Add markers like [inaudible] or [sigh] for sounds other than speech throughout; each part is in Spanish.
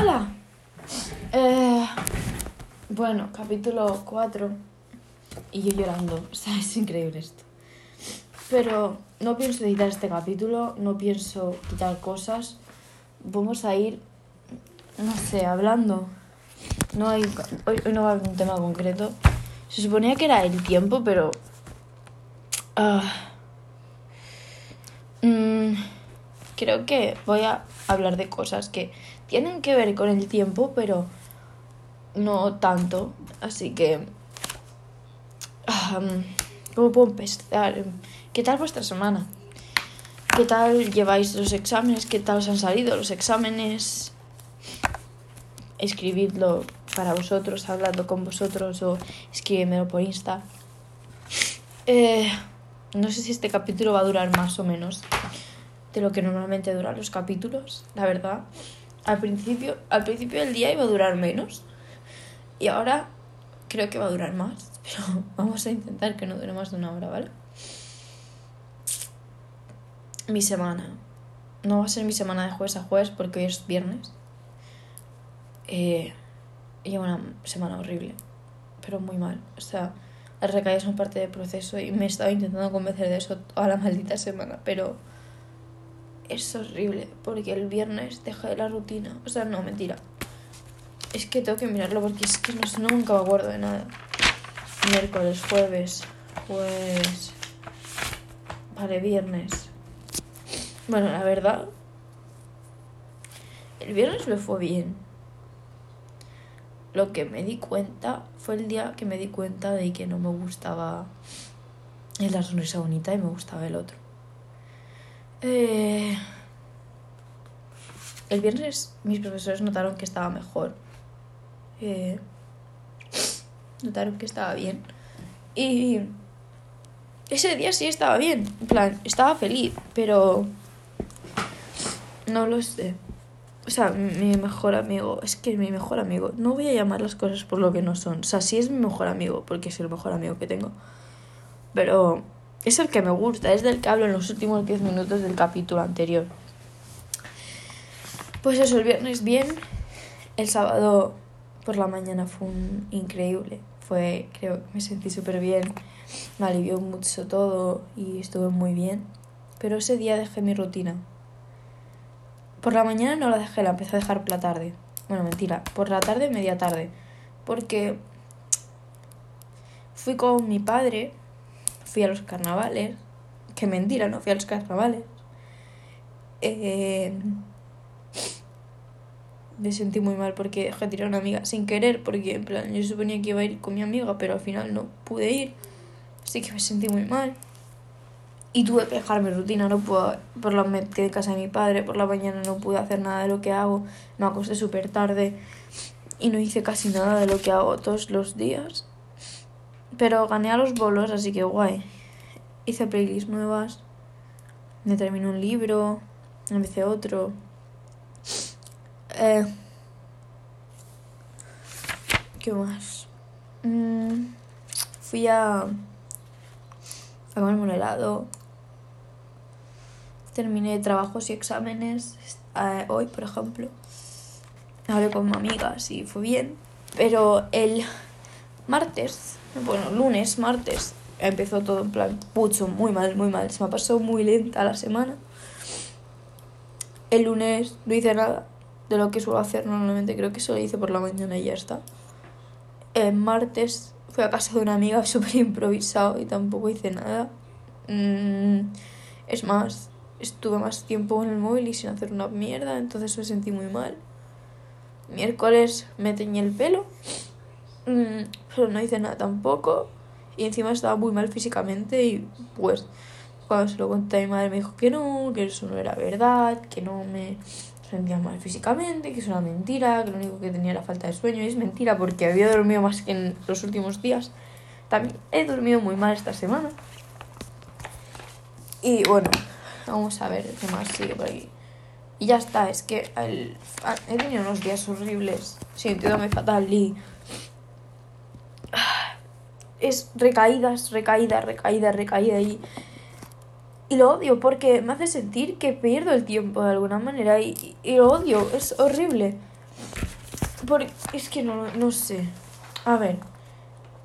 ¡Hala! Eh, bueno, capítulo 4. Y yo llorando. [laughs] O sea, es increíble esto. Pero no pienso editar este capítulo, no pienso quitar cosas. Vamos a ir, no sé, hablando. No hay, hoy, no va a haber un tema concreto. Se suponía que era el tiempo, pero... ah, mm, creo que voy a hablar de cosas que tienen que ver con el tiempo, pero no tanto. Así que... ¿Cómo puedo empezar? ¿Qué tal vuestra semana? ¿Qué tal lleváis los exámenes? ¿Qué tal os han salido los exámenes? Escribidlo para vosotros, hablando con vosotros o escríbemelo por Insta. Eh, no sé si este capítulo va a durar más o menos de lo que normalmente duran los capítulos, la verdad. Al principio, al principio del día iba a durar menos y ahora creo que va a durar más, [laughs] pero vamos a intentar que no dure más de una hora, ¿vale? Mi semana. No va a ser mi semana de jueves a jueves porque hoy es viernes. Eh, llevo una semana horrible, pero muy mal. O sea, las recaídas son parte del proceso y me he estado intentando convencer de eso toda la maldita semana, pero es horrible porque el viernes dejé la rutina. O sea, no, mentira. Es que tengo que mirarlo porque es que no, nunca me acuerdo de nada. Miércoles, jueves, jueves. Vale, viernes. Bueno, la verdad. El viernes me fue bien. Lo que me di cuenta fue el día que me di cuenta de que no me gustaba la sonrisa bonita y me gustaba el otro. Eh, el viernes mis profesores notaron que estaba mejor. Eh, notaron que estaba bien. Y ese día sí estaba bien. En plan, estaba feliz, pero no lo sé. O sea, mi mejor amigo, es que mi mejor amigo, no voy a llamar las cosas por lo que no son. O sea, sí es mi mejor amigo, porque es el mejor amigo que tengo. Pero es el que me gusta, es del que hablo en los últimos 10 minutos del capítulo anterior. Pues eso, el viernes bien, el sábado por la mañana fue un increíble. Fue, creo que me sentí súper bien, me alivió mucho todo y estuve muy bien. Pero ese día dejé mi rutina. Por la mañana no la dejé, la empecé a dejar por la tarde. Bueno, mentira, por la tarde, media tarde. Porque fui con mi padre, fui a los carnavales. Que mentira, no fui a los carnavales. Eh, me sentí muy mal porque dejé tirar a una amiga sin querer, porque en plan yo suponía que iba a ir con mi amiga, pero al final no pude ir. Así que me sentí muy mal. Y tuve que dejar mi rutina, no puedo, por la me quedé en casa de mi padre, por la mañana no pude hacer nada de lo que hago, me acosté súper tarde y no hice casi nada de lo que hago todos los días. Pero gané a los bolos, así que guay. Hice playlists nuevas, me terminé un libro, empecé otro. Eh, ¿Qué más? Mm, fui a, a comerme un helado. Terminé trabajos y exámenes eh, hoy, por ejemplo. Hablé con amigas y fue bien. Pero el martes, bueno, lunes, martes, empezó todo en plan pucho, muy mal, muy mal. Se me ha pasado muy lenta la semana. El lunes no hice nada de lo que suelo hacer normalmente, creo que solo hice por la mañana y ya está. El martes fui a casa de una amiga [laughs] súper improvisado y tampoco hice nada. Mm, es más, estuve más tiempo en el móvil y sin hacer una mierda, entonces me sentí muy mal. Miércoles me teñí el pelo, pero no hice nada tampoco. Y encima estaba muy mal físicamente y pues cuando se lo conté a mi madre me dijo que no, que eso no era verdad, que no me sentía mal físicamente, que es una mentira, que lo único que tenía era falta de sueño. Y es mentira porque había dormido más que en los últimos días. También he dormido muy mal esta semana. Y bueno, vamos a ver qué más sigue por aquí. Y ya está, es que he tenido unos días horribles, sintiéndome fatal y... Es recaídas, recaídas, recaídas, recaídas y... Y lo odio porque me hace sentir que pierdo el tiempo de alguna manera y, y lo odio, es horrible. Porque es que no, no sé. A ver,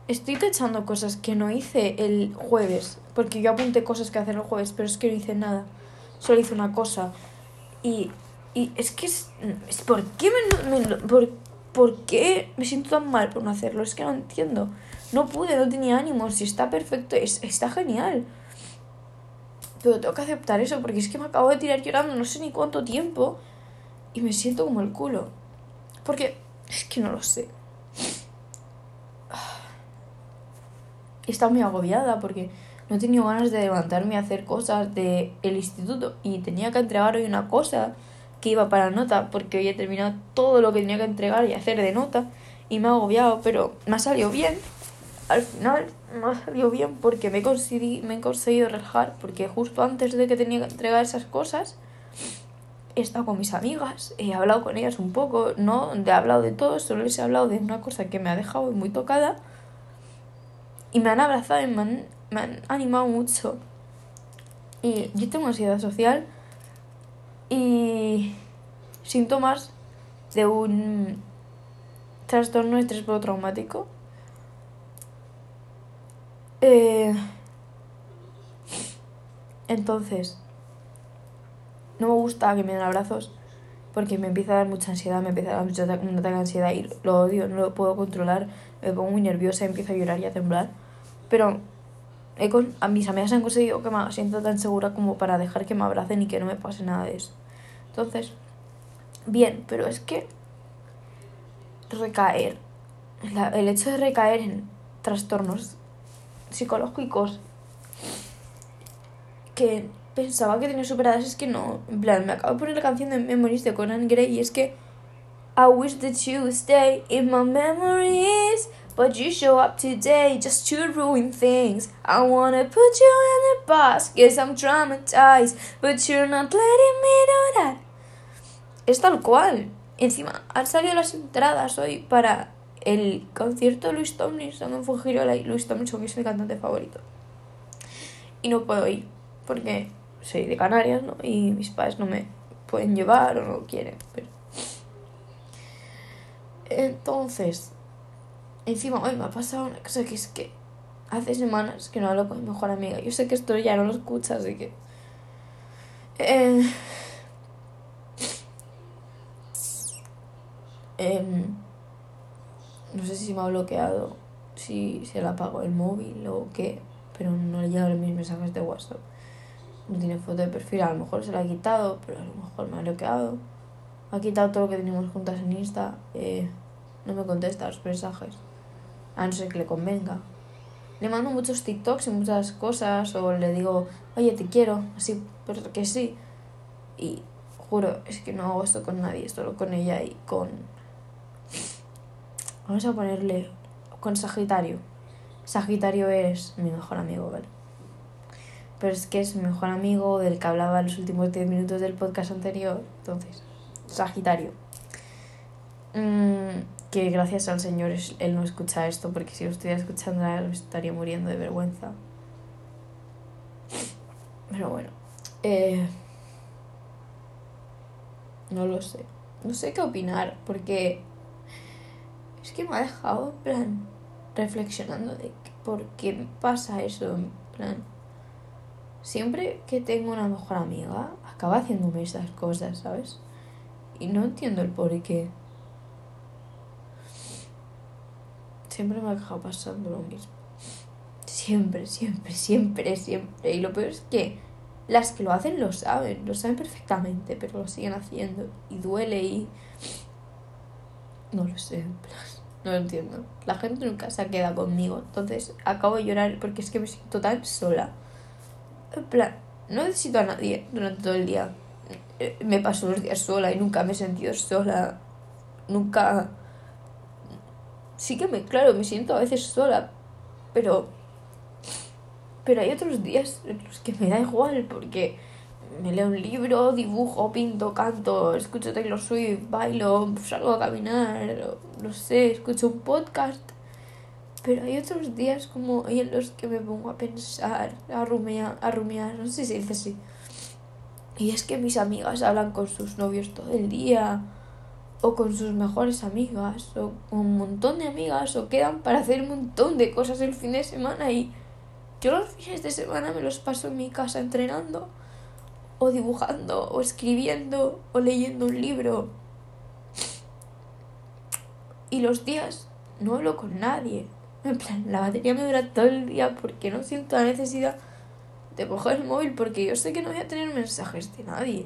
estoy tachando cosas que no hice el jueves. Porque yo apunté cosas que hacer el jueves, pero es que no hice nada. Solo hice una cosa. Y, y es que es, es ¿por qué me, me- por, por qué me siento tan mal por no hacerlo? Es que no entiendo. No pude, no tenía ánimo. Si está perfecto, es, está genial. Pero tengo que aceptar eso porque es que me acabo de tirar llorando no sé ni cuánto tiempo y me siento como el culo. Porque es que no lo sé. [sighs] He estado muy agobiada porque no he tenido ganas de levantarme a hacer cosas del el instituto y tenía que entregar hoy una cosa que iba para nota porque hoy he terminado todo lo que tenía que entregar y hacer de nota y me ha agobiado, pero me ha salido bien. Al final me ha salido bien porque me me he conseguido relajar porque justo antes de que tenía que entregar esas cosas he estado con mis amigas, he hablado con ellas un poco, no he hablado de todo, solo les he hablado de una cosa que me ha dejado muy tocada y me han abrazado y me han, animado mucho. Y yo tengo ansiedad social y síntomas de un trastorno de estrés postraumático. Eh, entonces, no me gusta que me den abrazos porque me empieza a dar mucha ansiedad, me empieza a dar mucho ata- un ansiedad y lo odio, no lo puedo controlar, me pongo muy nerviosa, empiezo a llorar y a temblar. Pero he con- mis amigas han conseguido que me sienta tan segura como para dejar que me abracen y que no me pase nada de eso. Entonces, bien, pero es que recaer, el hecho de recaer en trastornos psicológicos que pensaba que tenía superadas es que no. En plan, me acabo de poner la canción de Memories de Conan Gray y es que I wish that you stay in my memories, but you show up today just to ruin things. I wanna put you in the past, guess I'm traumatized, but you're not letting me do that. Es tal cual. Encima, han salido las entradas hoy para el concierto de Luis Tomlinson en Fujirola y Luis Tomlinson es mi cantante favorito. Y no puedo ir porque soy de Canarias, ¿no? Y mis padres no me pueden llevar o no quieren. Entonces, encima hoy me ha pasado una cosa que es que hace semanas que no hablo con mi mejor amiga. Yo sé que esto ya no lo escucha, así que... Eh, em, no sé si me ha bloqueado, si se le apagó el móvil o qué, pero no le llegan mis mensajes de WhatsApp. No tiene foto de perfil, a lo mejor se la ha quitado, pero a lo mejor me ha bloqueado. Ha quitado todo lo que teníamos juntas en Insta. eh, no me contesta los mensajes. A no ser que le convenga. Le mando muchos TikToks y muchas cosas, o le digo, oye, te quiero, así, pero que sí. Y juro, es que no hago esto con nadie, solo con ella y con. Vamos a ponerle. con Sagitario. Sagitario es mi mejor amigo, ¿vale? Pero es que es mi mejor amigo del que hablaba en los últimos 10 minutos del podcast anterior. Entonces, Sagitario. Mm, que gracias al Señor él no escucha esto, porque si lo estuviera escuchando me estaría muriendo de vergüenza. Pero bueno. Eh, no lo sé. No sé qué opinar, porque es que me ha dejado, en plan, reflexionando de por qué pasa eso, en plan. Siempre que tengo una mejor amiga, acaba haciéndome esas cosas, ¿sabes? Y no entiendo el por qué. Siempre me ha dejado pasando lo mismo. Siempre, siempre, siempre, siempre. Y lo peor es que las que lo hacen lo saben, lo saben perfectamente, pero lo siguen haciendo. Y duele y... No lo sé, en plan, no lo entiendo. La gente nunca se queda conmigo, entonces acabo de llorar porque es que me siento tan sola. En plan, no necesito a nadie durante todo el día. Eh, Me paso los días sola y nunca me he sentido sola. Nunca... Sí que me, claro, me siento a veces sola, pero... Pero hay otros días en los que me da igual porque me leo un libro, dibujo, pinto, canto, escucho Taylor Swift, bailo, salgo a caminar, no sé, escucho un podcast. Pero hay otros días como hoy en los que me pongo a pensar, a rumiar, a rumiar, no sé si dice así. Y es que mis amigas hablan con sus novios todo el día. o con sus mejores amigas o con un montón de amigas o quedan para hacer un montón de cosas el fin de semana y yo los fines de semana me los paso en mi casa entrenando o dibujando o escribiendo o leyendo un libro y los días no hablo con nadie en plan la batería me dura todo el día porque no siento la necesidad de coger el móvil porque yo sé que no voy a tener mensajes de nadie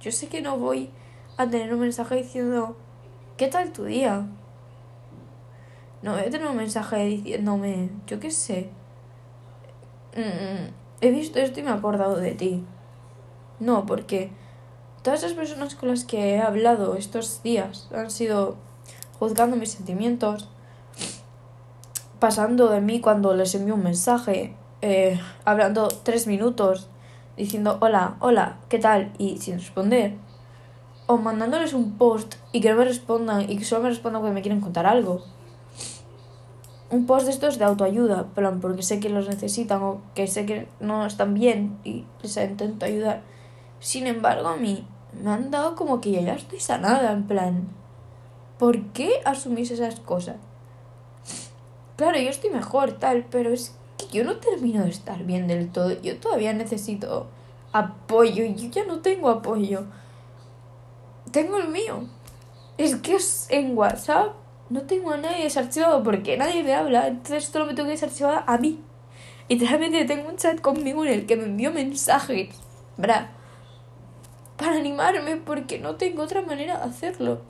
yo sé que no voy a tener un mensaje diciendo, ¿qué tal tu día? No voy a tener un mensaje diciéndome, yo qué sé, mm, he visto esto y me he acordado de ti. No, porque todas las personas con las que he hablado estos días han sido juzgando mis sentimientos, pasando de mí cuando les envío un mensaje, eh, hablando tres minutos, diciendo hola, hola, ¿qué tal? y sin responder o mandándoles un post y que no me respondan y que solo me respondan porque me quieren contar algo. Un post de estos de autoayuda, plan, porque sé que los necesitan o que sé que no están bien y les intento ayudar. Sin embargo, a mí me han dado como que ya estoy sanada, en plan. ¿Por qué asumís esas cosas? Claro, yo estoy mejor, tal, pero es que yo no termino de estar bien del todo. Yo todavía necesito apoyo y yo ya no tengo apoyo tengo el mío. Es que en WhatsApp no tengo a nadie desarchivado porque nadie me habla. Entonces solo me tengo que desarchivar a mí. Y realmente tengo un chat conmigo en el que me envió mensajes. Bra. Para animarme porque no tengo otra manera de hacerlo.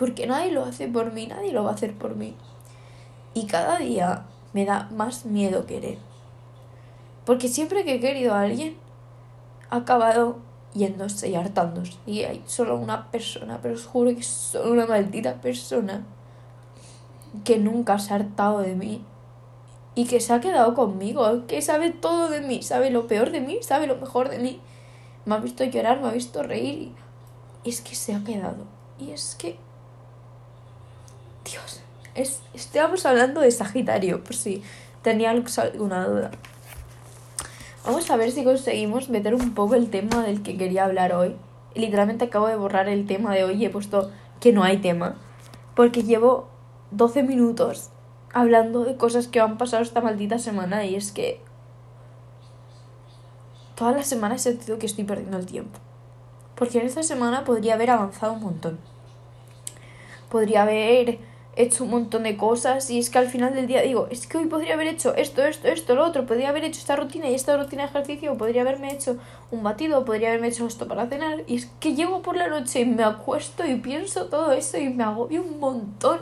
Porque nadie lo hace por mí, nadie lo va a hacer por mí. Y cada día me da más miedo querer. Porque siempre que he querido a alguien, ha acabado yéndose y hartándose. Y hay solo una persona, pero os juro que es solo una maldita persona que nunca se ha hartado de mí y que se ha quedado conmigo, que sabe todo de mí, sabe lo peor de mí, sabe lo mejor de mí. Me ha visto llorar, me ha visto reír y es que se ha quedado. Y es que... Dios, es, estábamos hablando de Sagitario, por si tenía alguna duda. Vamos a ver si conseguimos meter un poco el tema del que quería hablar hoy. Literalmente acabo de borrar el tema de hoy y he puesto que no hay tema. Porque llevo 12 minutos hablando de cosas que han pasado esta maldita semana y es que todas las semanas he sentido que estoy perdiendo el tiempo. Porque en esta semana podría haber avanzado un montón. Podría haber hecho un montón de cosas y es que al final del día digo, es que hoy podría haber hecho esto, esto, esto, lo otro, podría haber hecho esta rutina y esta rutina de ejercicio, podría haberme hecho un batido, podría haberme hecho esto para cenar y es que llego por la noche y me acuesto y pienso todo eso y me agobio un montón.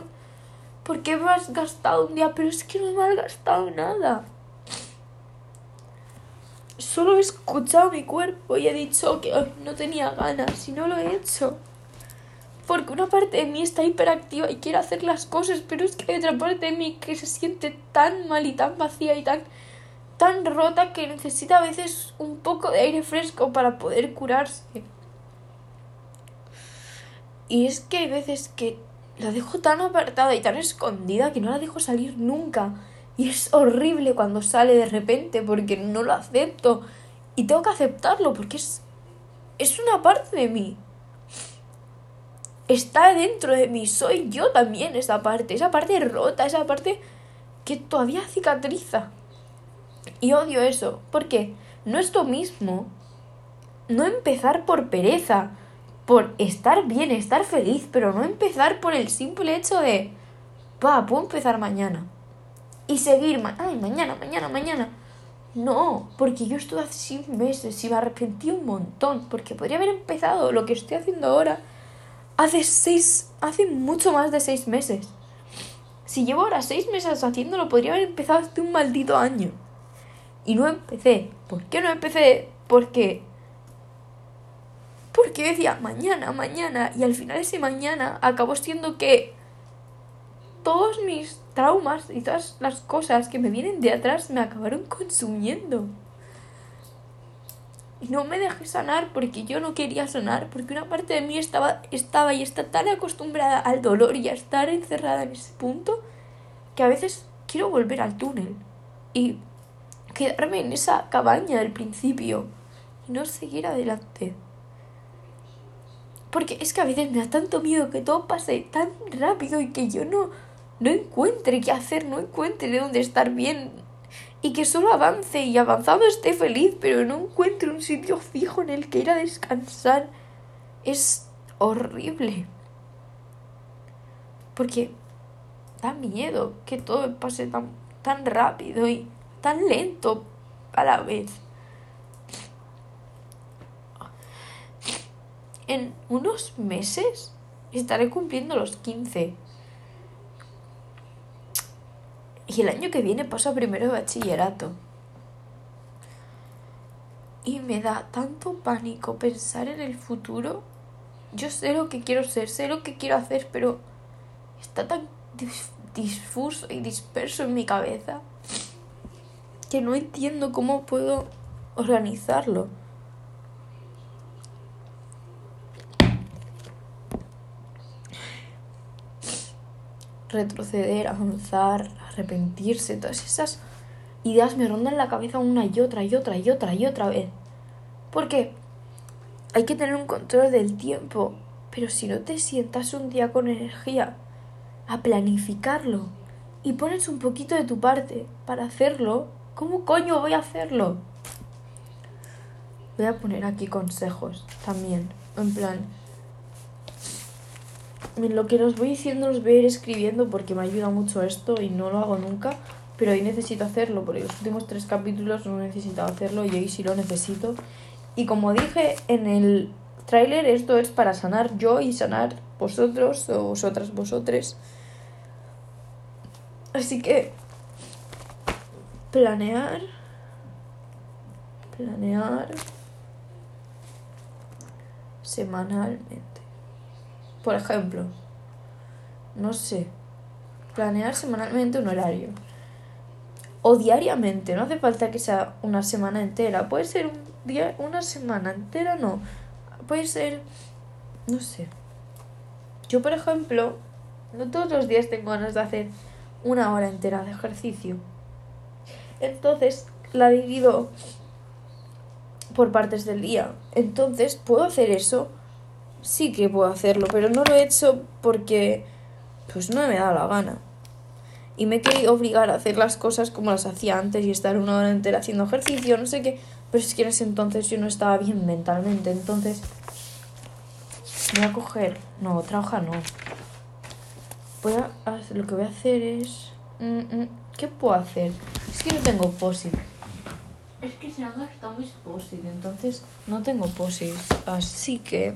porque me has gastado un día? Pero es que no me has gastado nada. Solo he escuchado mi cuerpo y he dicho que no tenía ganas y no lo he hecho porque una parte de mí está hiperactiva y quiere hacer las cosas, pero es que hay otra parte de mí que se siente tan mal y tan vacía y tan, tan rota que necesita a veces un poco de aire fresco para poder curarse. Y es que hay veces que la dejo tan apartada y tan escondida que no la dejo salir nunca. Y es horrible cuando sale de repente porque no lo acepto. Y tengo que aceptarlo porque es, es una parte de mí está dentro de mí, soy yo también esa parte, esa parte rota, esa parte que todavía cicatriza. Y odio eso, porque no es lo mismo no empezar por pereza, por estar bien, estar feliz, pero no empezar por el simple hecho de, pa, puedo empezar mañana. Y seguir, ay, mañana, mañana, mañana. No, porque yo estuve hace seis meses y me arrepentí un montón, porque podría haber empezado lo que estoy haciendo ahora hace seis, hace mucho más de seis meses. Si llevo ahora seis meses haciéndolo, podría haber empezado hace un maldito año. Y no empecé. ¿Por qué no empecé? Porque... Porque decía mañana, mañana. Y al final ese mañana acabó siendo que todos mis traumas y todas las cosas que me vienen de atrás me acabaron consumiendo. Y no me dejé sanar porque yo no quería sanar, porque una parte de mí estaba, estaba y está tan acostumbrada al dolor y a estar encerrada en ese punto que a veces quiero volver al túnel y quedarme en esa cabaña del principio y no seguir adelante. Porque es que a veces me da tanto miedo que todo pase tan rápido y que yo no, no encuentre qué hacer, no encuentre de dónde estar bien. Y que solo avance y avanzado esté feliz, pero no encuentre un sitio fijo en el que ir a descansar. Es horrible. Porque da miedo que todo pase tan, tan rápido y tan lento a la vez. En unos meses estaré cumpliendo los 15. Y el año que viene paso primero de bachillerato. Y me da tanto pánico pensar en el futuro. Yo sé lo que quiero ser, sé lo que quiero hacer, pero está tan difuso y disperso en mi cabeza que no entiendo cómo puedo organizarlo. Retroceder, avanzar, arrepentirse, todas esas ideas me rondan la cabeza una y otra y otra y otra y otra vez. Porque hay que tener un control del tiempo, pero si no te sientas un día con energía a planificarlo y pones un poquito de tu parte para hacerlo, ¿cómo coño voy a hacerlo? Voy a poner aquí consejos también, en plan, lo que os voy diciendo los voy a ir escribiendo porque me ayuda mucho esto y no lo hago nunca, pero hoy necesito hacerlo porque los últimos tres capítulos no he necesitado hacerlo y hoy sí lo necesito. Y como dije en el tráiler, esto es para sanar yo y sanar vosotros o vosotras, vosotres. Así que planear, planear semanalmente. Por ejemplo, no sé, planear semanalmente un horario. O diariamente, no hace falta que sea una semana entera, puede ser un día, una semana entera, no. Puede ser, no sé. Yo, por ejemplo, no todos los días tengo ganas de hacer una hora entera de ejercicio. Entonces la divido por partes del día. Entonces, ¿puedo hacer eso? Sí que puedo hacerlo, pero no lo he hecho porque pues no me da la gana. Y me he querido obligar a hacer las cosas como las hacía antes y estar una hora entera haciendo ejercicio, no sé qué. Pero es que en ese entonces yo no estaba bien mentalmente. Entonces, voy a coger. No, trabajar no voy a lo que voy a hacer es mm, mm, ¿qué puedo hacer? es que no tengo posit es que se han gastado mis posit entonces no tengo posit así que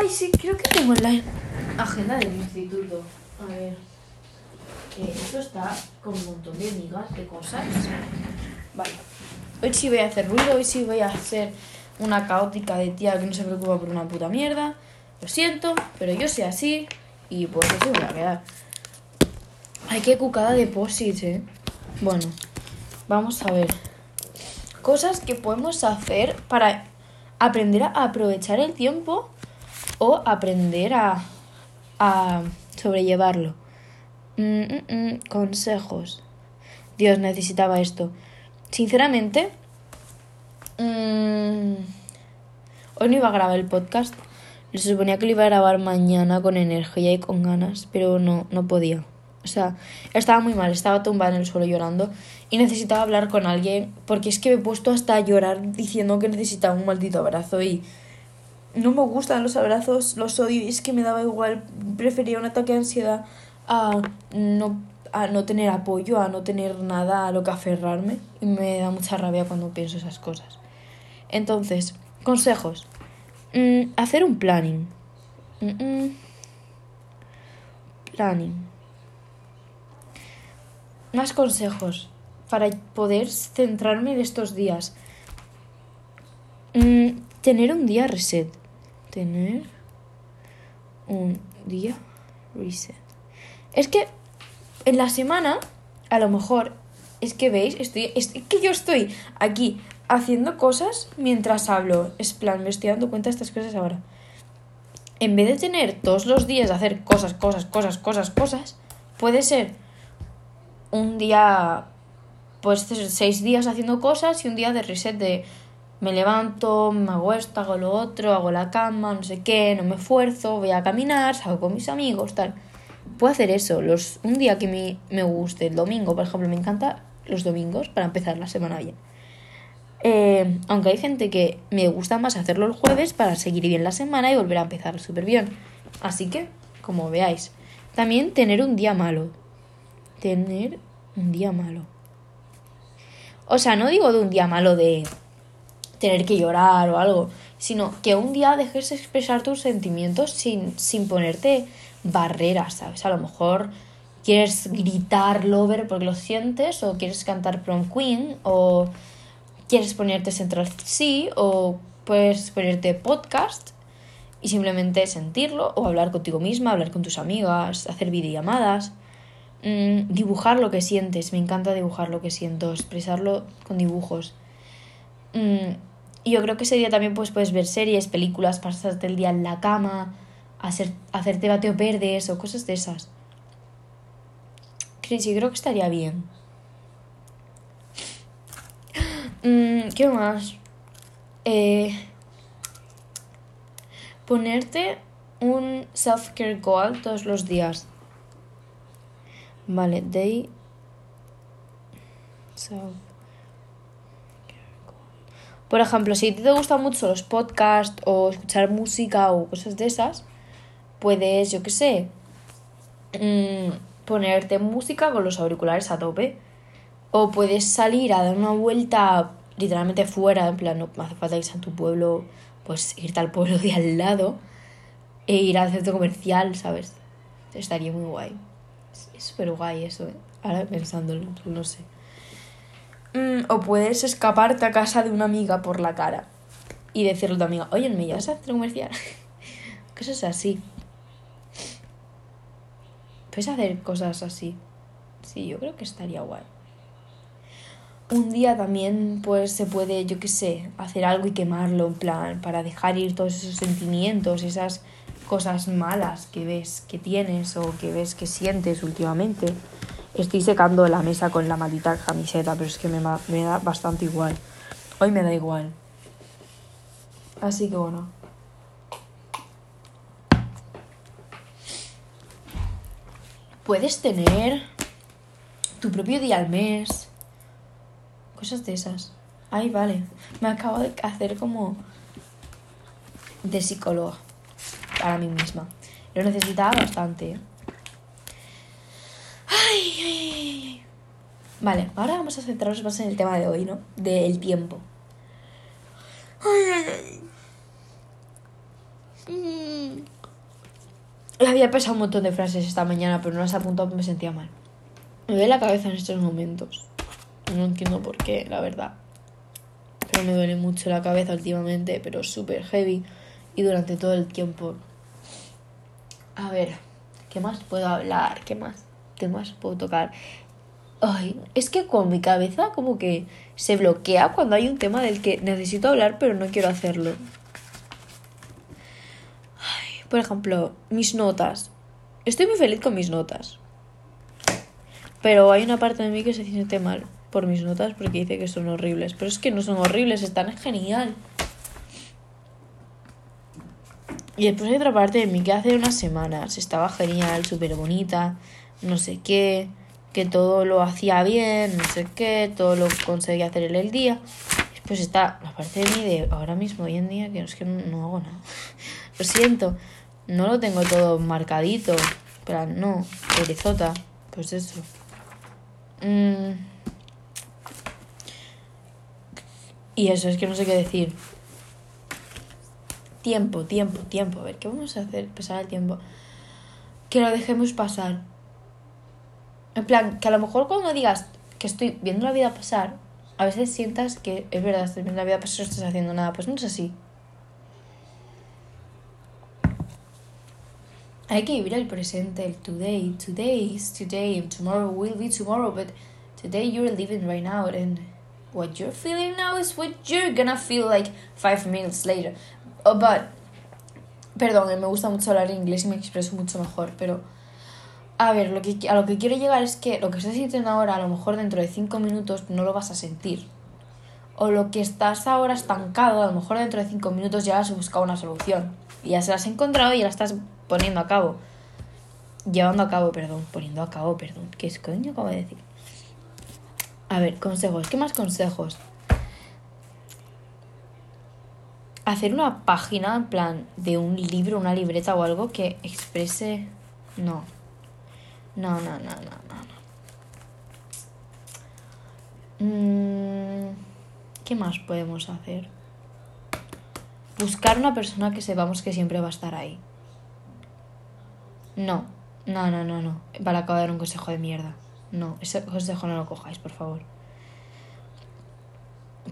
ay sí creo que tengo la agenda del instituto a ver que esto está con un montón de migas de cosas vale hoy sí voy a hacer ruido hoy sí voy a hacer una caótica de tía que no se preocupa por una puta mierda lo siento, pero yo soy así y pues eso voy a quedar. Ay, qué cucada de posits, eh. Bueno, vamos a ver. Cosas que podemos hacer para aprender a aprovechar el tiempo o aprender a, a sobrellevarlo. Mm, mm, mm, consejos. Dios, necesitaba esto. Sinceramente, hoy no iba a grabar el podcast se suponía que lo iba a grabar mañana con energía y con ganas, pero no, no podía. O sea, estaba muy mal, estaba tumbada en el suelo llorando y necesitaba hablar con alguien porque es que me he puesto hasta a llorar diciendo que necesitaba un maldito abrazo y no me gustan los abrazos, los odio es que me daba igual, prefería un ataque de ansiedad a no, a no tener apoyo, a no tener nada a lo que aferrarme y me da mucha rabia cuando pienso esas cosas. Entonces, consejos. Mm, hacer un planning. planning. Más consejos para poder centrarme en estos días. Mm, tener un día reset. Tener un día reset. Es que en la semana, a lo mejor, es que veis, estoy, es que yo estoy aquí haciendo cosas mientras hablo. Es plan, me estoy dando cuenta de estas cosas ahora. En vez de tener todos los días de hacer cosas, cosas, cosas, cosas, cosas, puede ser un día, pues seis días haciendo cosas y un día de reset de me levanto, me hago esto, hago lo otro, hago la cama, no sé qué, no me esfuerzo, voy a caminar, salgo con mis amigos, tal. Puedo hacer eso, los, un día que me, me guste, el domingo, por ejemplo, me encanta los domingos para empezar la semana bien. Eh, aunque hay gente que me gusta más hacerlo el jueves para seguir bien la semana y volver a empezar súper bien. Así que, como veáis. También tener un día malo. Tener un día malo. O sea, no digo de un día malo de tener que llorar o algo, sino que un día dejes expresar tus sentimientos sin, sin ponerte barreras, ¿sabes? A lo mejor quieres gritar Lover porque lo sientes, o quieres cantar Prom Queen, o quieres ponerte Central sí o puedes ponerte podcast y simplemente sentirlo, o hablar contigo misma, hablar con tus amigas, hacer videollamadas, mm, dibujar lo que sientes. Me encanta dibujar lo que siento, expresarlo con dibujos. Mm, y yo creo que ese día también pues, puedes ver series, películas, pasarte el día en la cama, hacer, hacerte bateo verdes o cosas de esas. Yo creo que estaría bien. Mm, ¿Qué más? Eh, ponerte un self-care goal todos los días. Vale, day. Self por ejemplo, si te gustan mucho los podcasts o escuchar música o cosas de esas, puedes, yo qué sé, mm, ponerte música con los auriculares a tope. O puedes salir a dar una vuelta literalmente fuera, en plan, no hace falta irse a tu pueblo, pues irte al pueblo de al lado e ir al centro comercial, ¿sabes? Estaría muy guay. Es súper guay eso, ¿eh? Ahora pensándolo, no sé. Mm, o puedes escaparte a casa de una amiga por la cara y decirle a tu amiga, oye, ¿me llevas al centro comercial? [laughs] cosas así. Puedes hacer cosas así. Sí, yo creo que estaría guay. Un día también, pues se puede, yo qué sé, hacer algo y quemarlo, en plan, para dejar ir todos esos sentimientos, esas cosas malas que ves que tienes o que ves que sientes últimamente. Estoy secando la mesa con la maldita camiseta, pero es que me, me da bastante igual. Hoy me da igual. Así que bueno. Puedes tener tu propio día al mes. Cosas de esas. Ay, vale. Me acabo de hacer como de psicóloga para mí misma. Lo necesitaba bastante. Ay, ay, ay, Vale, ahora vamos a centrarnos más en el tema de hoy, ¿no? Del tiempo. Ay, ay, ay. Había pensado un montón de frases esta mañana, pero no las apuntado porque me sentía mal. Me duele la cabeza en estos momentos. No entiendo por qué, la verdad. Pero me duele mucho la cabeza últimamente, pero súper heavy. Y durante todo el tiempo. A ver, ¿qué más puedo hablar? ¿Qué más? ¿Qué más puedo tocar? Ay, es que con mi cabeza como que se bloquea cuando hay un tema del que necesito hablar pero no quiero hacerlo. Ay, por ejemplo, mis notas. Estoy muy feliz con mis notas. Pero hay una parte de mí que se siente mal por mis notas porque dice que son horribles. Pero es que no son horribles, están genial. Y después hay otra parte de mí que hace unas semanas estaba genial, súper bonita no sé qué, que todo lo hacía bien, no sé qué, todo lo conseguía hacer en el día. Después está la parte de mí de ahora mismo, hoy en día, que es que no, hago nada. [laughs] Lo siento, no lo tengo todo marcadito, pero no, perezota, pues eso. Mm. Y eso, es que no sé qué decir. Tiempo, tiempo, tiempo. A ver, ¿qué vamos a hacer? Pasar el tiempo. Que lo dejemos pasar. En plan, que a lo mejor cuando digas que estoy viendo la vida pasar, a veces sientas que es verdad, estás viendo la vida pasar no estás haciendo nada. Pues no es así. Hay que vivir el presente, el today. Today is today, and tomorrow will be tomorrow, but today you're living right now, and what you're feeling now is what you're gonna feel like five minutes later. Oh, but, perdón, me gusta mucho hablar inglés y me expreso mucho mejor, pero a ver, lo que, a lo que quiero llegar es que lo que estás sintiendo ahora, a lo mejor dentro de cinco minutos no lo vas a sentir. o lo que estás ahora estancado, a lo mejor dentro de cinco minutos ya has buscado una solución. Y ya se la has encontrado y ya la estás poniendo a cabo. Llevando a cabo, perdón. Poniendo a cabo, perdón. ¿Qué es coño acabo de decir? A ver, consejos. ¿Qué más consejos? Hacer una página, en plan, de un libro, una libreta o algo que exprese... No. No, no, no, no, no. Mm, ¿Qué más podemos hacer? Buscar una persona que sepamos que siempre va a estar ahí. No, no, no, no, no. Para acabar un consejo de mierda. No, ese consejo no lo cojáis, por favor.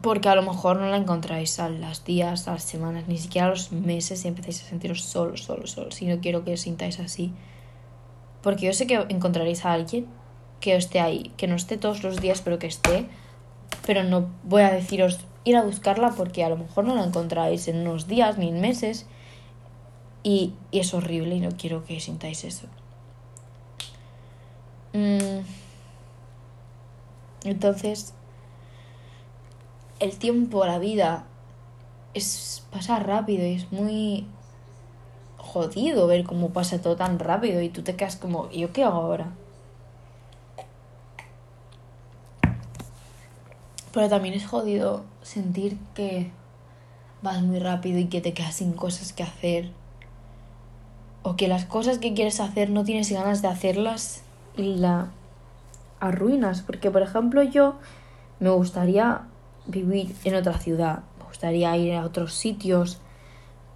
Porque a lo mejor no la encontráis a los días, a las semanas, ni siquiera a los meses y empezáis a sentiros solos, solos, solos. Y no quiero que os sintáis así. Porque yo sé que encontraréis a alguien que esté ahí, que no esté todos los días, pero que esté. Pero no voy a deciros ir a buscarla porque a lo mejor no la encontráis en unos días ni en meses. Y, es horrible y no quiero que sintáis eso. Mm. Entonces, el tiempo, la vida, es pasa rápido y es muy jodido ver cómo pasa todo tan rápido y tú te quedas como, ¿y yo qué hago ahora? Pero también es jodido sentir que vas muy rápido y que te quedas sin cosas que hacer. O que las cosas que quieres hacer no tienes ganas de hacerlas y la arruinas. Porque, por ejemplo, yo me gustaría vivir en otra ciudad. Me gustaría ir a otros sitios.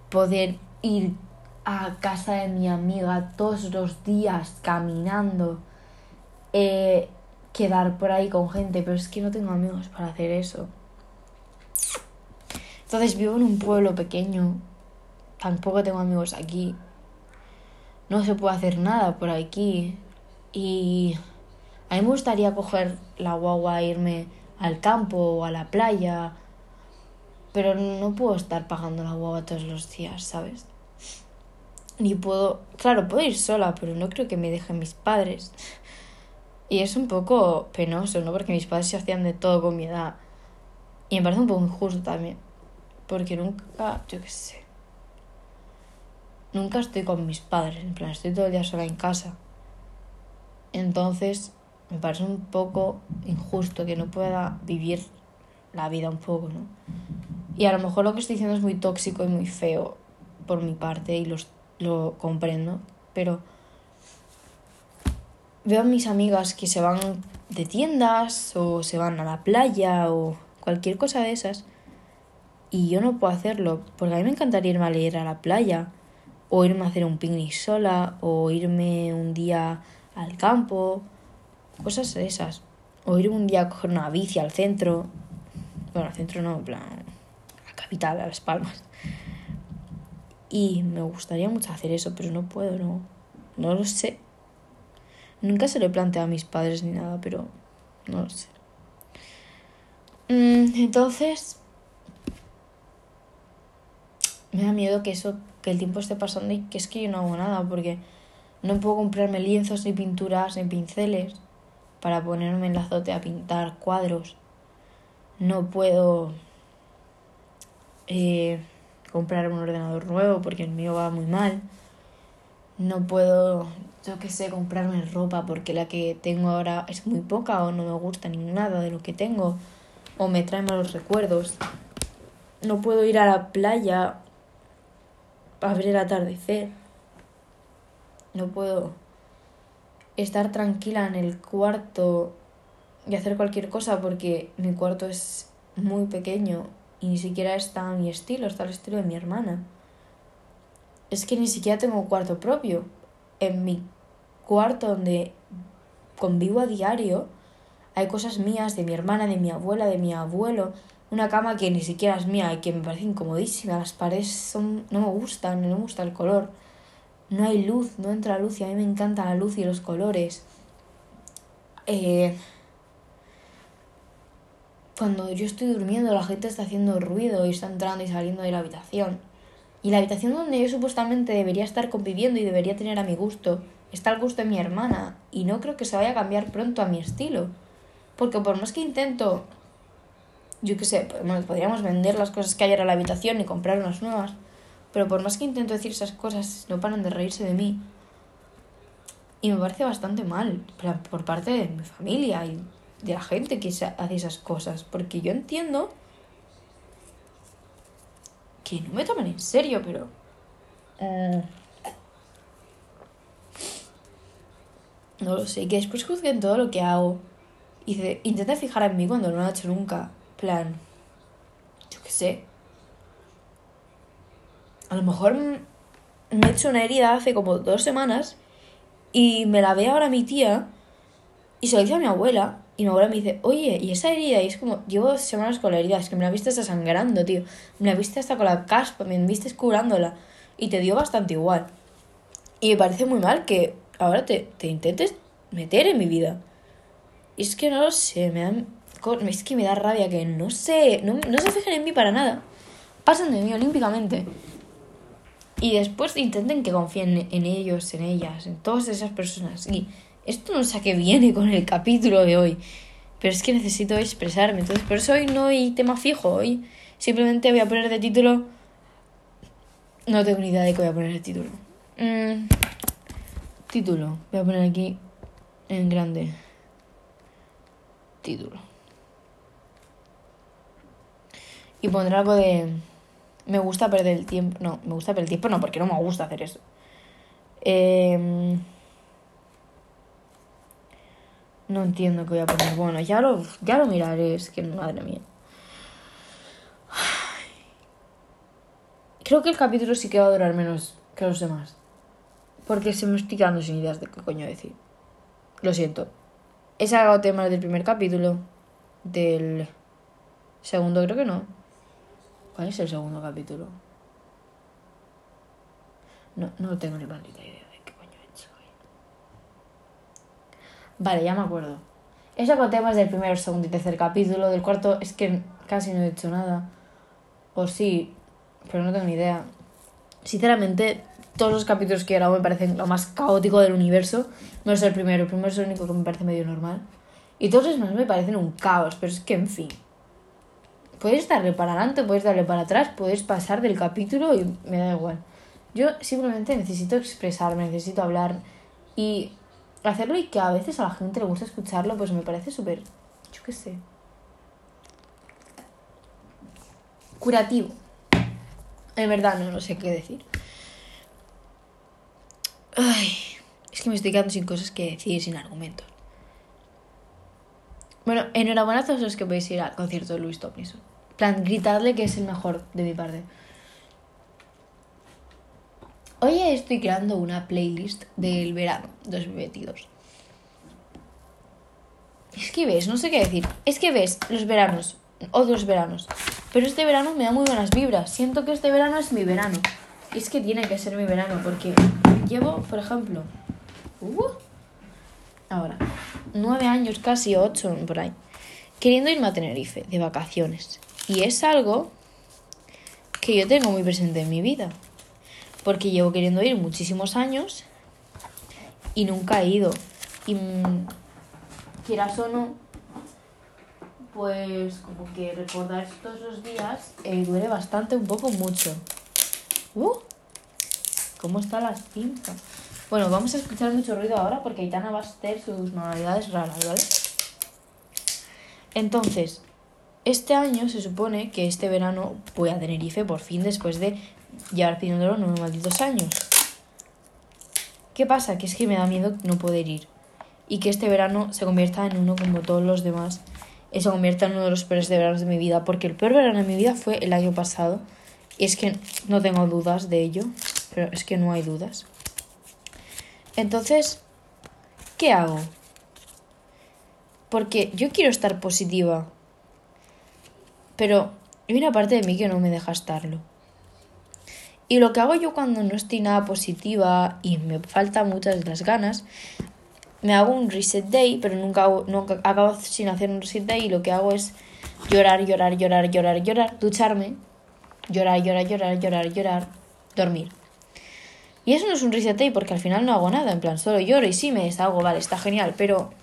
Poder ir a casa de mi amiga todos los días caminando. Eh, quedar por ahí con gente, pero es que no tengo amigos para hacer eso. Entonces vivo en un pueblo pequeño, tampoco tengo amigos aquí, no se puede hacer nada por aquí y a mí me gustaría coger la guagua e irme al campo o a la playa, pero no puedo estar pagando la guagua todos los días, ¿sabes? Ni puedo, claro, puedo ir sola, pero no creo que me dejen mis padres. Y es un poco penoso, ¿no? Porque mis padres se hacían de todo con mi edad. Y me parece un poco injusto también. Porque nunca, yo qué sé. Nunca estoy con mis padres, en plan, estoy todo el día sola en casa. Entonces, me parece un poco injusto que no pueda vivir la vida un poco, ¿no? Y a lo mejor lo que estoy diciendo es muy tóxico y muy feo por mi parte y los, lo comprendo, pero veo a mis amigas que se van de tiendas o se van a la playa o cualquier cosa de esas y yo no puedo hacerlo porque a mí me encantaría irme a leer a la playa o irme a hacer un picnic sola o irme un día al campo, cosas de esas. O irme un día a coger una bici al centro. Bueno, al centro no, en plan, a la capital, a Las Palmas. Y me gustaría mucho hacer eso, pero no puedo, no. No lo sé. Nunca se lo he planteado a mis padres ni nada, pero no lo sé. Mm, entonces, me da miedo que eso, que el tiempo esté pasando y que es que yo no hago nada, porque no puedo comprarme lienzos, ni pinturas, ni pinceles para ponerme en la azotea a pintar cuadros. No puedo eh, comprar un ordenador nuevo porque el mío va muy mal. No puedo yo qué sé, comprarme ropa porque la que tengo ahora es muy poca o no me gusta ni nada de lo que tengo o me trae malos recuerdos. No puedo ir a la playa a ver el atardecer. No puedo estar tranquila en el cuarto y hacer cualquier cosa porque mi cuarto es muy pequeño y ni siquiera está a mi estilo, está al estilo de mi hermana. Es que ni siquiera tengo cuarto propio. En mi cuarto donde convivo a diario, hay cosas mías de mi hermana, de mi abuela, de mi abuelo, una cama que ni siquiera es mía y que me parece incomodísima, las paredes son, no me gustan, no me gusta el color, no hay luz, no entra luz y a mí me encanta la luz y los colores. Eh, cuando yo estoy durmiendo la gente está haciendo ruido y está entrando y saliendo de la habitación. Y la habitación donde yo supuestamente debería estar conviviendo y debería tener a mi gusto está al gusto de mi hermana y no creo que se vaya a cambiar pronto a mi estilo. Porque por más que intento yo qué sé, podríamos vender las cosas que hay ahora en la habitación y comprar unas nuevas. Pero por más que intento decir esas cosas, no paran de reírse de mí. Y me parece bastante mal por parte de mi familia y de la gente que hace esas cosas. Porque yo entiendo que no me toman en serio, pero... Eh, no lo sé, que después juzguen todo lo que hago. Y de, intenta fijar en mí cuando no lo ha hecho nunca. plan, yo qué sé. A lo mejor me he hecho una herida hace como dos semanas y me la ve ahora mi tía y se lo dice a mi abuela y mi abuela me dice, oye, ¿y esa herida? Y es como, llevo semanas con la herida, es que me la viste hasta sangrando, tío. Me la viste hasta con la caspa, me viste curándola. Y te dio bastante igual. Y me parece muy mal que ahora te, te intentes meter en mi vida. Y es que no lo sé, me dan... Es que me da rabia que no sé, no, no se fijen en mí para nada. Pasan de mí olímpicamente. Y después intenten que confíen en ellos, en ellas, en todas esas personas. Y esto no sé a qué viene con el capítulo de hoy. Pero es que necesito expresarme. Entonces, por eso hoy no hay tema fijo. Hoy simplemente voy a poner de título. No tengo ni idea de qué voy a poner de título. Mm, título. Voy a poner aquí en grande. Título. Y pondré algo de. Me gusta perder el tiempo. No, me gusta perder el tiempo, no, porque no me gusta hacer eso. Eh, no entiendo qué voy a poner. Bueno, ya lo, ya lo miraré, es que madre mía. Creo que el capítulo sí que va a durar menos que los demás. Porque se me estoy quedando sin ideas de qué coño decir. Lo siento. He sacado temas del primer capítulo. Del segundo, creo que no. ¿Cuál es el segundo capítulo? No, no tengo ni maldita idea. Vale, ya me acuerdo. He sacado temas del primer, segundo y tercer capítulo. Del cuarto es que casi no he hecho nada. O sí, pero no tengo ni idea. Sinceramente, todos los capítulos que he me parecen lo más caótico del universo. No es el primero, el primero es el único que me parece medio normal. Y todos los demás me parecen un caos, pero es que en fin. Puedes darle para adelante, puedes darle para atrás, puedes pasar del capítulo y me da igual. Yo simplemente necesito expresarme, necesito hablar. Y hacerlo y que a veces a la gente le gusta escucharlo, pues me parece súper, yo qué sé, curativo. En verdad, no, no sé qué decir. Ay, es que me estoy quedando sin cosas que decir, sin argumentos. Bueno, enhorabuena a todos los que podéis ir al concierto de Luis Tomlinson. plan, gritadle que es el mejor de mi parte. Hoy estoy creando una playlist del verano 2022. Es que ves, no sé qué decir. Es que ves los veranos, otros veranos. Pero este verano me da muy buenas vibras. Siento que este verano es mi verano. Y es que tiene que ser mi verano porque llevo, por ejemplo, uh, ahora, nueve años, casi ocho por ahí, queriendo irme a Tenerife de vacaciones. Y es algo que yo tengo muy presente en mi vida porque llevo queriendo ir muchísimos años y nunca he ido. Y mm, quieras o no, pues como que recordar todos los días eh, duele bastante, un poco mucho. ¡Uh! ¿Cómo está la cinta? Bueno, vamos a escuchar mucho ruido ahora porque Aitana va a hacer sus manualidades raras, ¿vale? Entonces, este año se supone que este verano voy a Tenerife por fin después de llevar pidiéndolo nueve malditos años. ¿Qué pasa? Que es que me da miedo no poder ir. Y que este verano se convierta en uno como todos los demás. Y se convierta en uno de los peores de veranos de mi vida. Porque el peor verano de mi vida fue el año pasado. Y es que no tengo dudas de ello. Pero es que no hay dudas. Entonces, ¿qué hago? Porque yo quiero estar positiva. Pero hay una parte de mí que no me deja estarlo. Y lo que hago yo cuando no estoy nada positiva y me falta muchas las ganas, me hago un reset day, pero nunca, nunca acabo sin hacer un reset day y lo que hago es llorar, llorar, llorar, llorar, llorar, ducharme, llorar, llorar, llorar, llorar, llorar, dormir. Y eso no es un reset day porque al final no hago nada, en plan, solo lloro y sí me deshago, vale, está genial, pero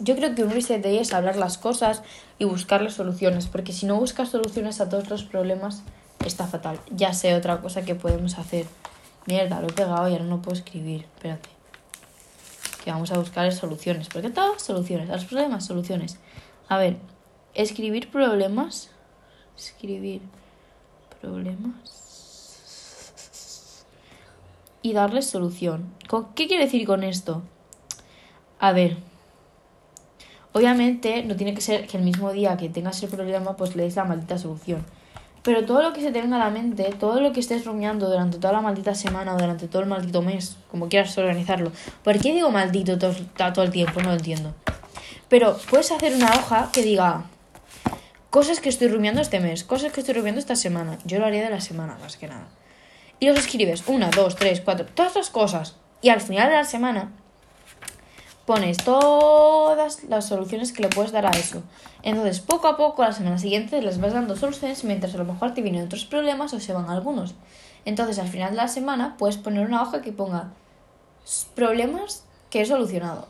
yo creo que un reset day es hablar las cosas y buscarle soluciones, porque si no buscas soluciones a todos los problemas, está fatal. Ya sé otra cosa que podemos hacer. Mierda, lo he pegado y ahora no puedo escribir. Espérate. Que vamos a buscar soluciones. Porque todas soluciones. A los problemas, soluciones. A ver, escribir problemas. Escribir problemas. Y darles solución. ¿Qué quiere decir con esto? A ver, Obviamente no tiene que ser que el mismo día que tengas el problema pues le des la maldita solución. Pero todo lo que se tenga a la mente, todo lo que estés rumiando durante toda la maldita semana o durante todo el maldito mes, como quieras organizarlo. ¿Por qué digo maldito todo, todo el tiempo? No lo entiendo. Pero puedes hacer una hoja que diga cosas que estoy rumiando este mes, cosas que estoy rumiando esta semana. Yo lo haría de la semana, más que nada. Y los escribes, una, dos, tres, cuatro, todas las cosas. Y al final de la semana pones todas las soluciones que le puedes dar a eso. Entonces, poco a poco, la semana siguiente les vas dando soluciones mientras a lo mejor te vienen otros problemas o se van algunos. Entonces, al final de la semana, puedes poner una hoja que ponga problemas que he solucionado.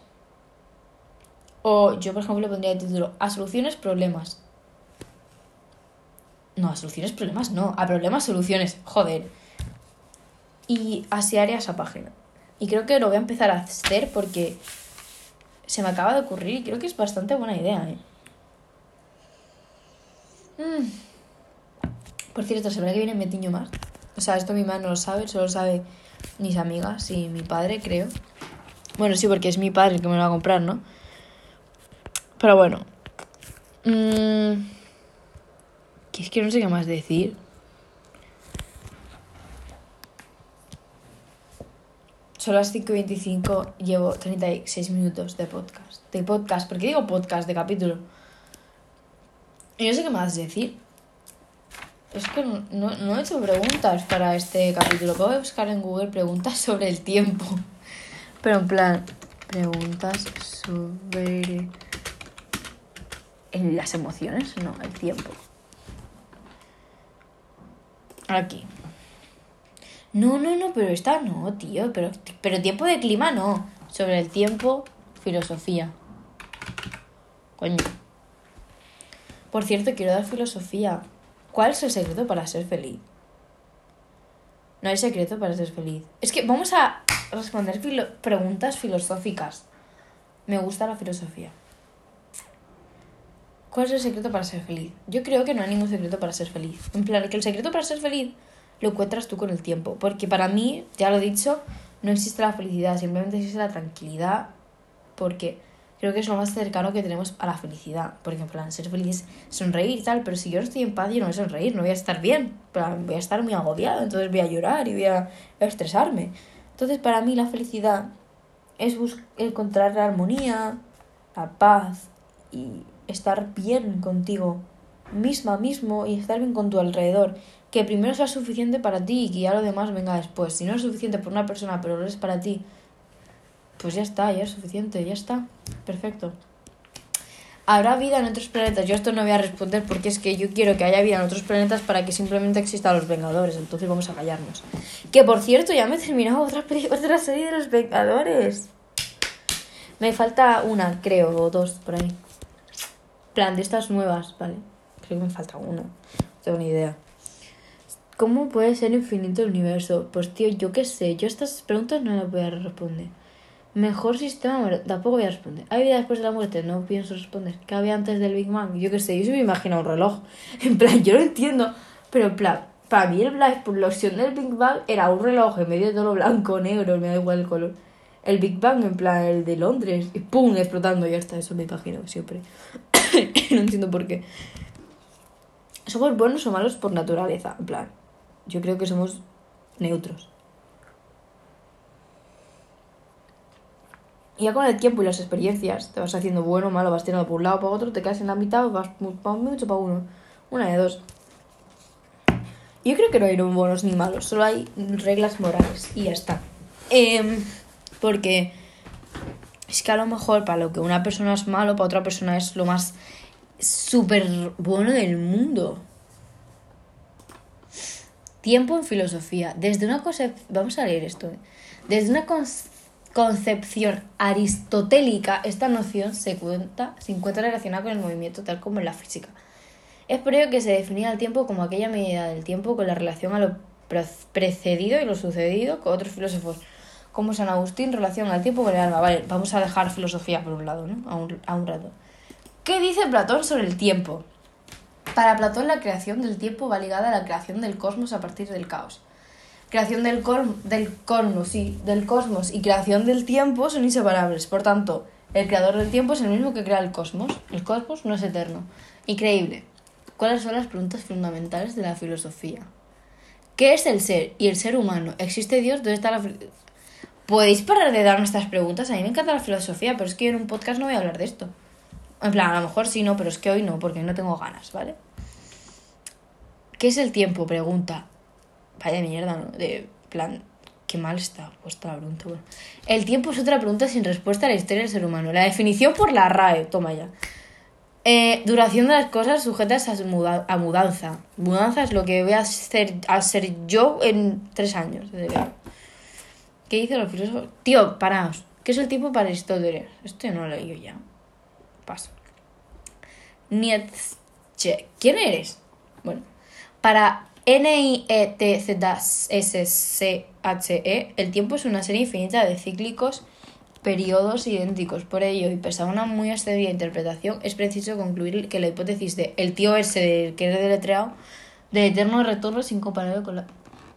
O yo, por ejemplo, le pondría el título a soluciones, problemas. No, a soluciones, problemas, no. A problemas, soluciones. Joder. Y así haría esa página. Y creo que lo voy a empezar a hacer porque se me acaba de ocurrir y creo que es bastante buena idea, ¿eh? Mm. Por cierto, ¿se verá que viene Metiño más? O sea, esto mi madre no lo sabe, solo sabe mis amigas y mi padre, creo. Bueno, sí, porque es mi padre el que me lo va a comprar, ¿no? Pero bueno. Mmm... es que no sé qué más decir. Son las 5.25, llevo 36 minutos de podcast. De podcast, ¿por qué digo podcast? De capítulo. Y no sé qué más decir. Es que no, no, he hecho preguntas para este capítulo. Puedo buscar en Google preguntas [laughs] sobre el tiempo. Pero en plan, preguntas sobre en las emociones, no, el tiempo. Aquí. No, no, no, pero esta no, tío. Pero, pero tiempo de clima no. Sobre el tiempo, filosofía. Coño. Por cierto, quiero dar filosofía. ¿Cuál es el secreto para ser feliz? No hay secreto para ser feliz. Es que vamos a responder preguntas filosóficas. Me gusta la filosofía. ¿Cuál es el secreto para ser feliz? Yo creo que no hay ningún secreto para ser feliz. En plan, que el secreto para ser feliz lo encuentras tú con el tiempo. Porque para mí, ya lo he dicho, no existe la felicidad, simplemente existe la tranquilidad. Porque creo que es lo más cercano que tenemos a la felicidad. Porque en plan, ser feliz sonreír y tal, pero si yo no estoy en paz, yo no voy a sonreír, no voy a estar bien. Voy a estar muy agobiado, entonces voy a llorar y voy a, estresarme. Entonces, para mí, la felicidad es encontrar la armonía, la paz y estar bien contigo misma, mismo y estar bien con tu alrededor que primero sea suficiente para ti y que ya lo demás venga después. Si no es suficiente por una persona, pero lo es para ti, pues ya está, ya es suficiente, ya está. Perfecto. ¿Habrá vida en otros planetas? Yo esto no voy a responder porque es que yo quiero que haya vida en otros planetas para que simplemente existan los Vengadores. Entonces vamos a callarnos. Que por cierto, ya me he terminado otra, [laughs] otra serie de los Vengadores. Me falta una, creo, o dos por ahí. Plan, de estas nuevas, ¿vale? Creo que me falta una. No tengo ni idea. ¿Cómo puede ser infinito el universo? Pues tío, yo qué sé, yo estas preguntas no las voy a responder. Mejor sistema, tampoco voy a responder. ¿Hay vida después de la muerte? No pienso responder. ¿Qué había antes del Big Bang? Yo qué sé, yo se me imagino un reloj. [laughs] En plan, yo lo entiendo, pero en plan, para mí la explosión del Big Bang era un reloj en medio de todo lo blanco, negro, me da igual el color. El Big Bang, en plan, el de Londres, y pum, explotando, ya está, eso me imagino siempre. [coughs] no entiendo por qué. Somos buenos o malos por naturaleza, en plan. Yo creo que somos neutros. Y ya con el tiempo y las experiencias te vas haciendo bueno malo, vas tirando por un lado por otro, te quedas en la mitad, vas mucho para uno. Una de dos. Yo creo que no hay buenos ni malos, solo hay reglas morales y ya está. Em, porque es que a lo mejor para lo que una persona es malo, para otra persona es lo más súper bueno del mundo. Tiempo en filosofía. Desde una. Vamos a leer esto. ¿eh? Desde una concepción aristotélica, esta noción se, cuenta, se encuentra relacionada con el movimiento tal como en la física. Es por ello que se definía el tiempo como aquella medida del tiempo con la relación a lo precedido y lo sucedido con otros filósofos, como San Agustín, relación al tiempo con el alma. Vale, vamos a dejar filosofía por un lado, ¿no? A un, a un rato. ¿Qué dice Platón sobre el tiempo? Para Platón la creación del tiempo va ligada a la creación del cosmos a partir del caos. Creación del, del cosmos, sí, del cosmos y creación del tiempo son inseparables. Por tanto, el creador del tiempo es el mismo que crea el cosmos. El cosmos no es eterno. Increíble. ¿Cuáles son las preguntas fundamentales de la filosofía? ¿Qué es el ser y el ser humano? ¿Existe Dios? ¿Dónde está la ¿Podéis parar de darme estas preguntas? A mí me encanta la filosofía, pero es que en un podcast no voy a hablar de esto. En plan, a lo mejor sí, no, pero es que hoy no, porque no tengo ganas, ¿vale? ¿Qué es el tiempo? Pregunta. Vaya mierda, ¿no? De plan, qué mal está puesta la pregunta. El tiempo es otra pregunta sin respuesta a la historia del ser humano. La definición por la RAE, toma ya. Eh, duración de las cosas sujetas a, mudanza. Mudanza es lo que voy a hacer, a ser yo en tres años. ¿Qué dicen los filósofos? Tío, paraos. ¿Qué es el tiempo para Aristóteles? Esto no lo he leído ya. Paso. Nietzsche. ¿Quién eres? Bueno, para N-I-E-T-Z-S-C-H-E, el tiempo es una serie infinita de cíclicos periodos idénticos. Por ello, y pese a una muy excedida interpretación, es preciso concluir que la hipótesis de el tío ese que es deletreado de eterno retorno es incomparable con la...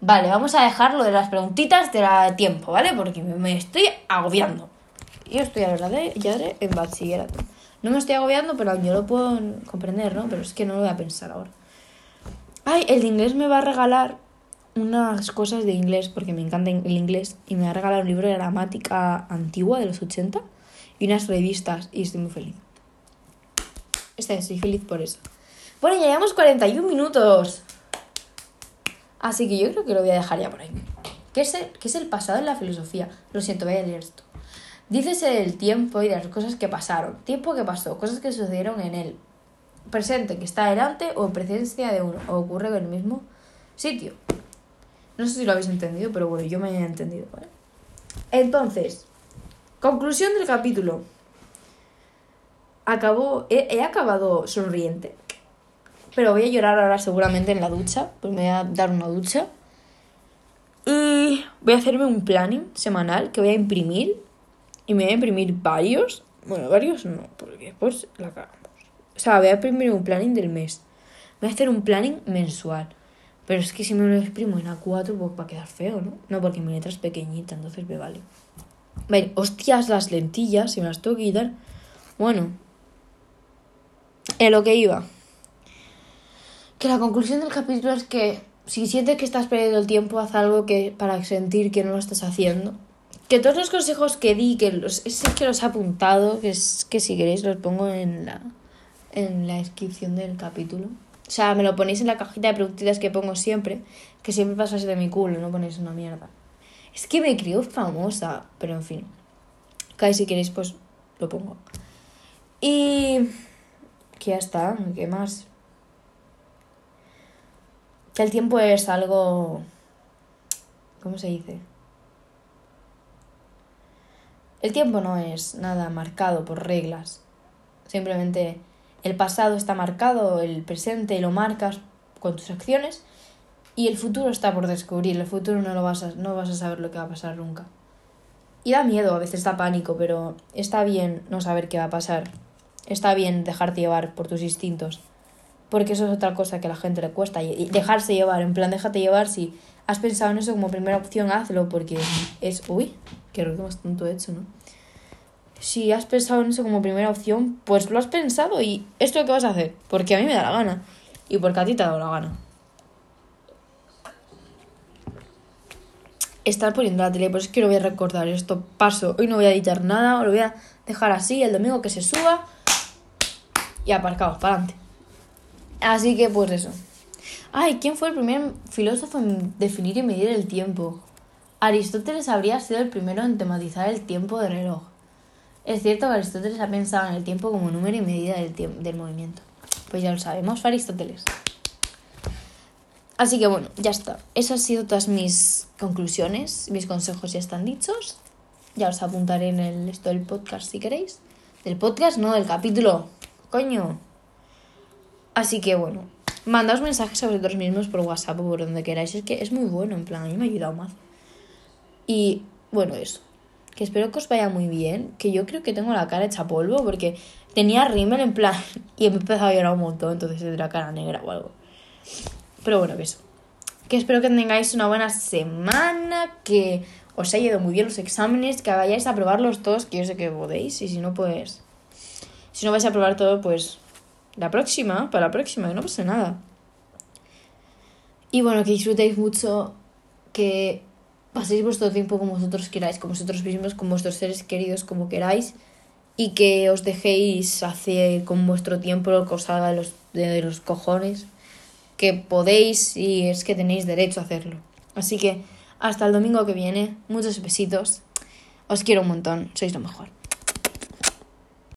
Vale, vamos a dejar lo de las preguntitas de la tiempo, ¿vale? Porque me estoy agobiando. Yo estoy, a verdad, ya en bachillerato. No me estoy agobiando, pero yo lo puedo comprender, ¿no? Pero es que no lo voy a pensar ahora. Ay, el inglés me va a regalar unas cosas de inglés, porque me encanta el inglés, y me va a regalar un libro de gramática antigua de los 80 y unas revistas, y estoy muy feliz. Estoy feliz por eso. Bueno, ya llevamos 41 minutos. Así que yo creo que lo voy a dejar ya por ahí. ¿Qué es el, qué es el pasado en la filosofía? Lo siento, voy a leer esto. Dícese el tiempo y de las cosas que pasaron. Tiempo que pasó, cosas que sucedieron en él presente que está delante o en presencia de uno, o ocurre en el mismo sitio. No sé si lo habéis entendido, pero bueno, yo me he entendido, ¿vale? Entonces, conclusión del capítulo. Acabó, he, acabado sonriente, pero voy a llorar ahora seguramente en la ducha, pues me voy a dar una ducha. Y voy a hacerme un planning semanal que voy a imprimir. Y me voy a imprimir varios. Bueno, varios no, porque después la cago. O sea, voy a imprimir un planning del mes. Voy a hacer un planning mensual. Pero es que si me lo exprimo en A4, pues va a quedar feo, ¿no? No, porque mi letra es pequeñita, entonces me vale. Vale, hostias, las lentillas, si me las tengo que quitar. Bueno, en lo que iba. Que la conclusión del capítulo es que si sientes que estás perdiendo el tiempo, haz algo que para sentir que no lo estás haciendo. Que todos los consejos que di, que los, es que los he apuntado, que, es, que si queréis los pongo en la, en la descripción del capítulo. O sea, me lo ponéis en la cajita de preguntitas que pongo siempre, que siempre pasas de mi culo, no ponéis una mierda. Es que me creo famosa, pero en fin. Casi si queréis, pues lo pongo. Y. Que ya está, ¿qué más? El tiempo es algo. ¿Cómo se dice? El tiempo no es nada marcado por reglas. Simplemente el pasado está marcado, el presente lo marcas con tus acciones y el futuro está por descubrir. El futuro no lo vas a, no vas a saber lo que va a pasar nunca. Y da miedo, a veces da pánico, pero está bien no saber qué va a pasar. Está bien dejarte llevar por tus instintos. Porque eso es otra cosa que a la gente le cuesta. Y dejarse llevar, en plan, déjate llevar. Si has pensado en eso como primera opción, hazlo. Porque es. Uy, qué ruido más tonto hecho, ¿no? Si has pensado en eso como primera opción, pues lo has pensado y esto es lo que vas a hacer, porque a mí me da la gana y porque a ti te ha dado la gana. Estar poniendo la tele, pues es que lo voy a recordar esto. Paso, hoy no voy a editar nada, lo voy a dejar así, el domingo que se suba y aparcado, para adelante. Así que pues eso. Ay, ¿quién fue el primer filósofo en definir y medir el tiempo? Aristóteles habría sido el primero en tematizar el tiempo de reloj. Es cierto que Aristóteles ha pensado en el tiempo como número y medida del, del movimiento. Pues ya lo sabemos, Aristóteles. Así que bueno, ya está. Esas han sido todas mis conclusiones. Mis consejos ya están dichos. Ya os apuntaré en el, esto del podcast si queréis. Del podcast, no, del capítulo. Coño. Así que bueno, mandaos mensajes a vosotros mismos por WhatsApp o por donde queráis. Es que es muy bueno, en plan, a mí me ha ayudado más. Y bueno, eso. Que espero que os vaya muy bien. Que yo creo que tengo la cara hecha polvo porque tenía rímel en plan. [laughs] Y he empezado a llorar un montón, entonces tendrá cara negra o algo. Pero bueno, que eso. Que espero que tengáis una buena semana. Que os haya ido muy bien los exámenes. Que vayáis a probarlos todos, que yo sé que podéis. Y si no, pues. Si no vais a probar todo, pues. La próxima, para la próxima, que no pasa nada. Y bueno, que disfrutéis mucho. Que paséis vuestro tiempo como vosotros queráis, con vosotros mismos, con vuestros seres queridos, como queráis, y que os dejéis hacer con vuestro tiempo lo que os haga de los, de los cojones, que podéis y es que tenéis derecho a hacerlo. Así que hasta el domingo que viene, muchos besitos, os quiero un montón, sois lo mejor.